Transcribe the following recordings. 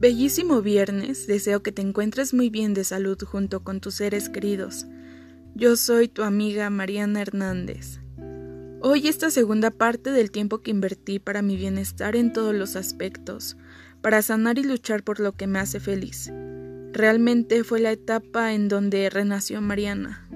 Bellísimo viernes, deseo que te encuentres muy bien de salud junto con tus seres queridos. Yo soy tu amiga Mariana Hernández. Hoy esta segunda parte del tiempo que invertí para mi bienestar en todos los aspectos, para sanar y luchar por lo que me hace feliz. Realmente fue la etapa en donde renació Mariana.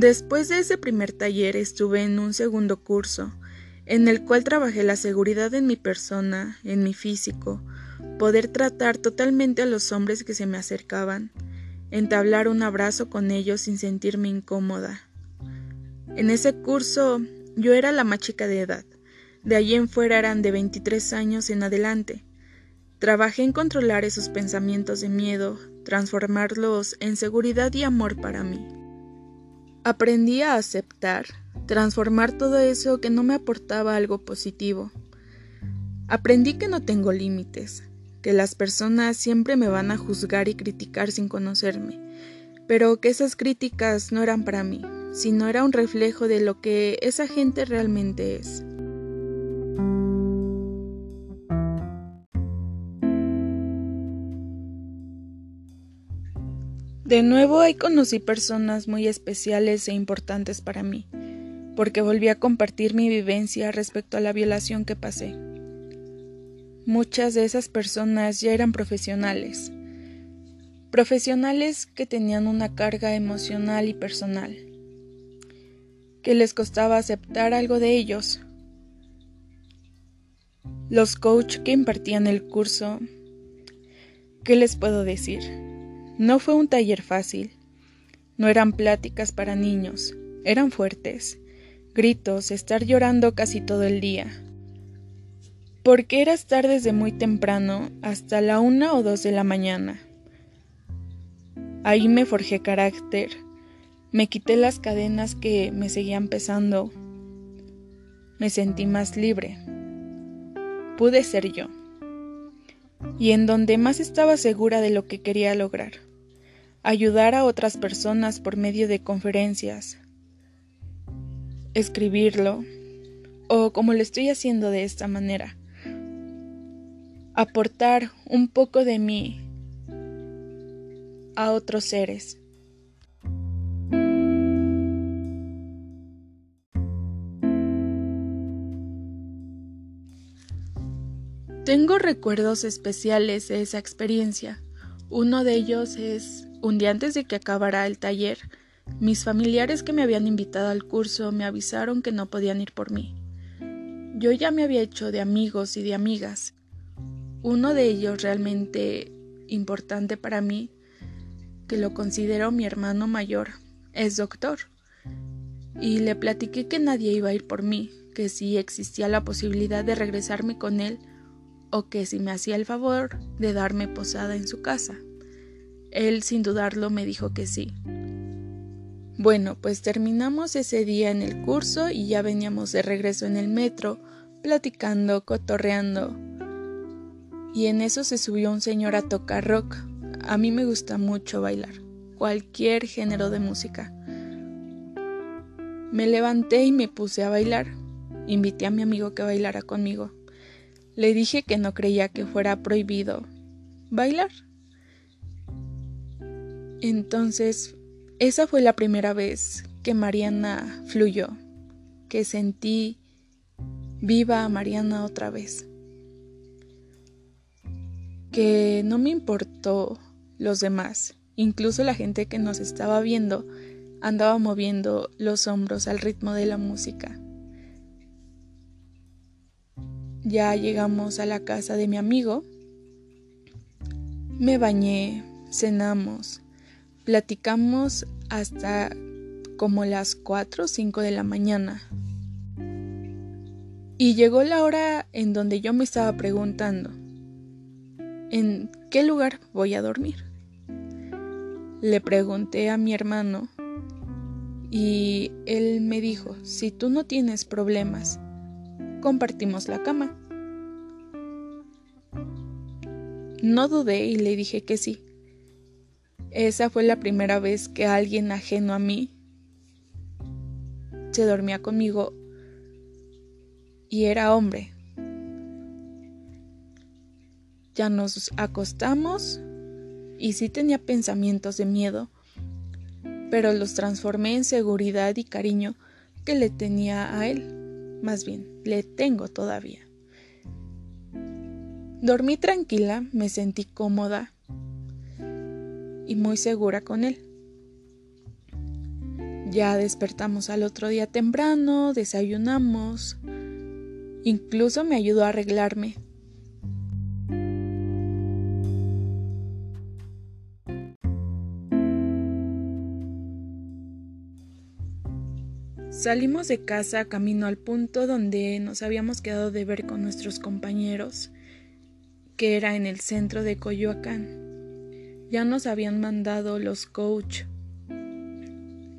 Después de ese primer taller estuve en un segundo curso, en el cual trabajé la seguridad en mi persona, en mi físico, poder tratar totalmente a los hombres que se me acercaban, entablar un abrazo con ellos sin sentirme incómoda. En ese curso yo era la más chica de edad, de allí en fuera eran de 23 años en adelante. Trabajé en controlar esos pensamientos de miedo, transformarlos en seguridad y amor para mí. Aprendí a aceptar, transformar todo eso que no me aportaba algo positivo. Aprendí que no tengo límites, que las personas siempre me van a juzgar y criticar sin conocerme, pero que esas críticas no eran para mí, sino era un reflejo de lo que esa gente realmente es. De nuevo ahí conocí personas muy especiales e importantes para mí, porque volví a compartir mi vivencia respecto a la violación que pasé. Muchas de esas personas ya eran profesionales, profesionales que tenían una carga emocional y personal, que les costaba aceptar algo de ellos. Los coach que impartían el curso, ¿qué les puedo decir? No fue un taller fácil. No eran pláticas para niños, eran fuertes, gritos, estar llorando casi todo el día. Porque era estar desde muy temprano hasta la una o dos de la mañana. Ahí me forjé carácter, me quité las cadenas que me seguían pesando, me sentí más libre. Pude ser yo. Y en donde más estaba segura de lo que quería lograr ayudar a otras personas por medio de conferencias, escribirlo, o como lo estoy haciendo de esta manera, aportar un poco de mí a otros seres. Tengo recuerdos especiales de esa experiencia. Uno de ellos es un día antes de que acabara el taller, mis familiares que me habían invitado al curso me avisaron que no podían ir por mí. Yo ya me había hecho de amigos y de amigas. Uno de ellos realmente importante para mí, que lo considero mi hermano mayor, es doctor. Y le platiqué que nadie iba a ir por mí, que si existía la posibilidad de regresarme con él, o que si me hacía el favor de darme posada en su casa. Él sin dudarlo me dijo que sí. Bueno, pues terminamos ese día en el curso y ya veníamos de regreso en el metro, platicando, cotorreando. Y en eso se subió un señor a tocar rock. A mí me gusta mucho bailar, cualquier género de música. Me levanté y me puse a bailar. Invité a mi amigo que bailara conmigo. Le dije que no creía que fuera prohibido bailar. Entonces, esa fue la primera vez que Mariana fluyó, que sentí viva a Mariana otra vez, que no me importó los demás, incluso la gente que nos estaba viendo andaba moviendo los hombros al ritmo de la música. Ya llegamos a la casa de mi amigo, me bañé, cenamos, Platicamos hasta como las 4 o 5 de la mañana. Y llegó la hora en donde yo me estaba preguntando, ¿en qué lugar voy a dormir? Le pregunté a mi hermano y él me dijo, si tú no tienes problemas, compartimos la cama. No dudé y le dije que sí. Esa fue la primera vez que alguien ajeno a mí se dormía conmigo y era hombre. Ya nos acostamos y sí tenía pensamientos de miedo, pero los transformé en seguridad y cariño que le tenía a él. Más bien, le tengo todavía. Dormí tranquila, me sentí cómoda y muy segura con él. Ya despertamos al otro día temprano, desayunamos, incluso me ayudó a arreglarme. Salimos de casa camino al punto donde nos habíamos quedado de ver con nuestros compañeros, que era en el centro de Coyoacán. Ya nos habían mandado los coach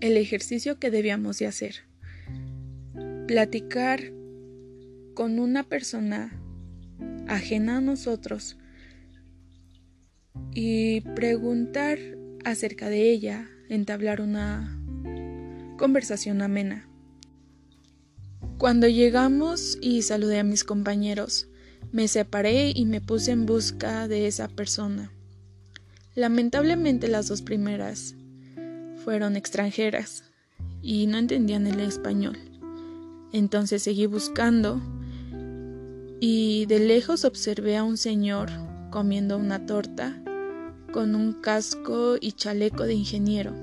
el ejercicio que debíamos de hacer. Platicar con una persona ajena a nosotros y preguntar acerca de ella, entablar una conversación amena. Cuando llegamos y saludé a mis compañeros, me separé y me puse en busca de esa persona. Lamentablemente las dos primeras fueron extranjeras y no entendían el español. Entonces seguí buscando y de lejos observé a un señor comiendo una torta con un casco y chaleco de ingeniero.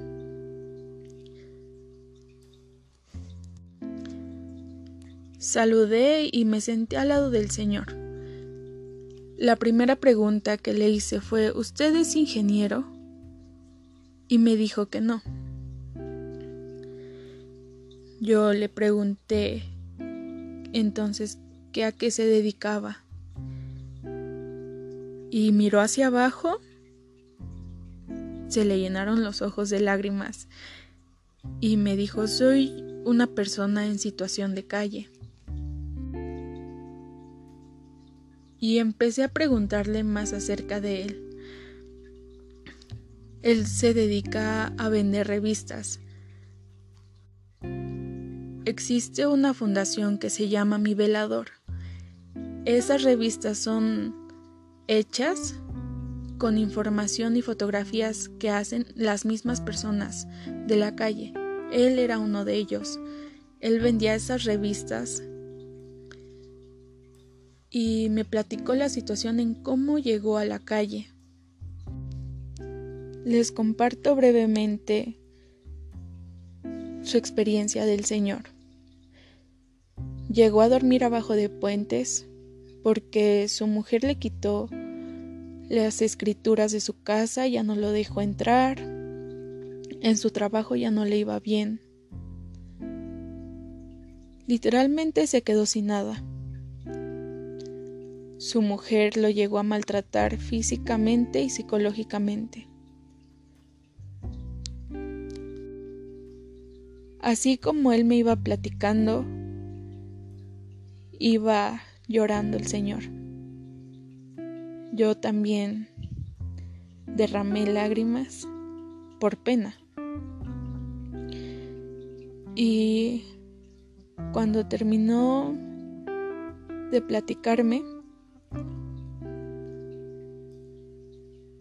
Saludé y me senté al lado del señor. La primera pregunta que le hice fue ¿Usted es ingeniero? Y me dijo que no. Yo le pregunté entonces a qué se dedicaba. Y miró hacia abajo. Se le llenaron los ojos de lágrimas y me dijo soy una persona en situación de calle. Y empecé a preguntarle más acerca de él. Él se dedica a vender revistas. Existe una fundación que se llama Mi Velador. Esas revistas son hechas con información y fotografías que hacen las mismas personas de la calle. Él era uno de ellos. Él vendía esas revistas y me platicó la situación en cómo llegó a la calle. Les comparto brevemente su experiencia del Señor. Llegó a dormir abajo de puentes porque su mujer le quitó las escrituras de su casa, ya no lo dejó entrar, en su trabajo ya no le iba bien. Literalmente se quedó sin nada. Su mujer lo llegó a maltratar físicamente y psicológicamente. Así como él me iba platicando, iba llorando el Señor. Yo también derramé lágrimas por pena. Y cuando terminó de platicarme,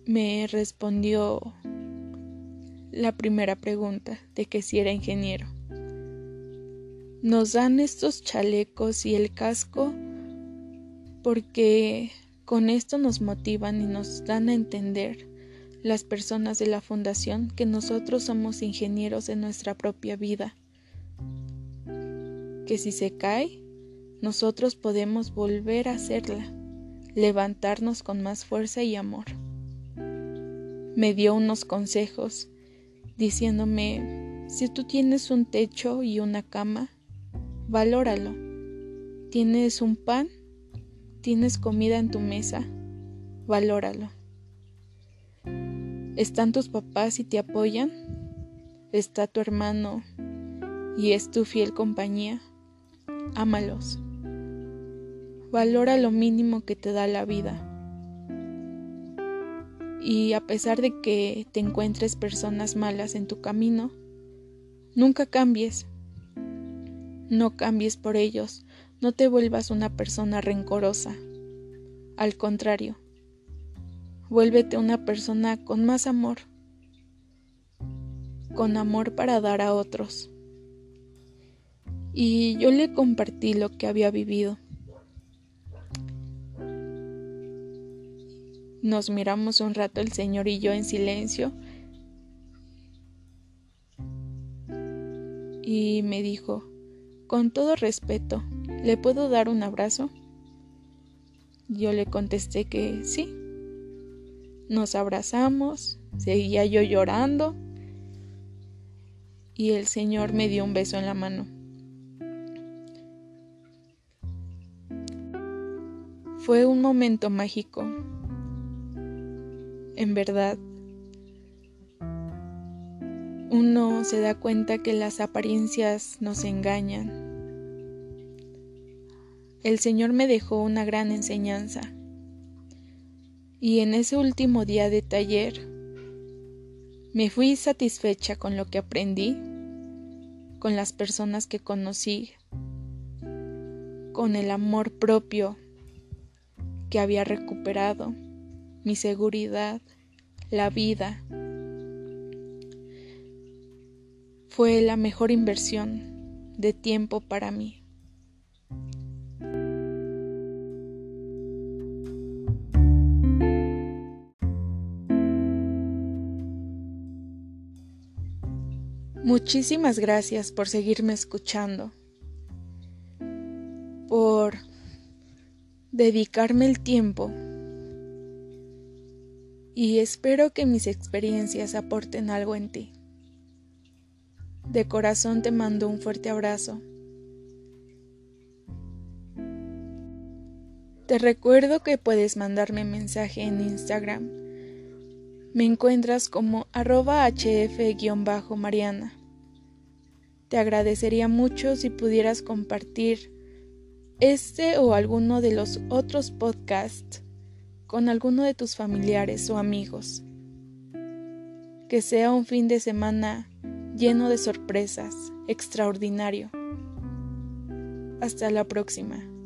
me respondió la primera pregunta de que si era ingeniero. Nos dan estos chalecos y el casco porque con esto nos motivan y nos dan a entender las personas de la fundación que nosotros somos ingenieros de nuestra propia vida. Que si se cae, nosotros podemos volver a hacerla, levantarnos con más fuerza y amor me dio unos consejos diciéndome, si tú tienes un techo y una cama, valóralo. Tienes un pan, tienes comida en tu mesa, valóralo. ¿Están tus papás y te apoyan? ¿Está tu hermano y es tu fiel compañía? Ámalos. Valora lo mínimo que te da la vida y a pesar de que te encuentres personas malas en tu camino, nunca cambies. No cambies por ellos, no te vuelvas una persona rencorosa. Al contrario, vuélvete una persona con más amor, con amor para dar a otros. Y yo le compartí lo que había vivido. Nos miramos un rato el Señor y yo en silencio y me dijo, con todo respeto, ¿le puedo dar un abrazo? Yo le contesté que sí. Nos abrazamos, seguía yo llorando y el Señor me dio un beso en la mano. Fue un momento mágico. En verdad, uno se da cuenta que las apariencias nos engañan. El Señor me dejó una gran enseñanza. Y en ese último día de taller me fui satisfecha con lo que aprendí, con las personas que conocí, con el amor propio que había recuperado, mi seguridad, la vida, fue la mejor inversión de tiempo para mí. Muchísimas gracias por seguirme escuchando, por dedicarme el tiempo y espero que mis experiencias aporten algo en ti. De corazón te mando un fuerte abrazo. Te recuerdo que puedes mandarme mensaje en Instagram. Me encuentras como arroba hf-mariana. Te agradecería mucho si pudieras compartir este o alguno de los otros podcasts con alguno de tus familiares o amigos. Que sea un fin de semana lleno de sorpresas, extraordinario. Hasta la próxima.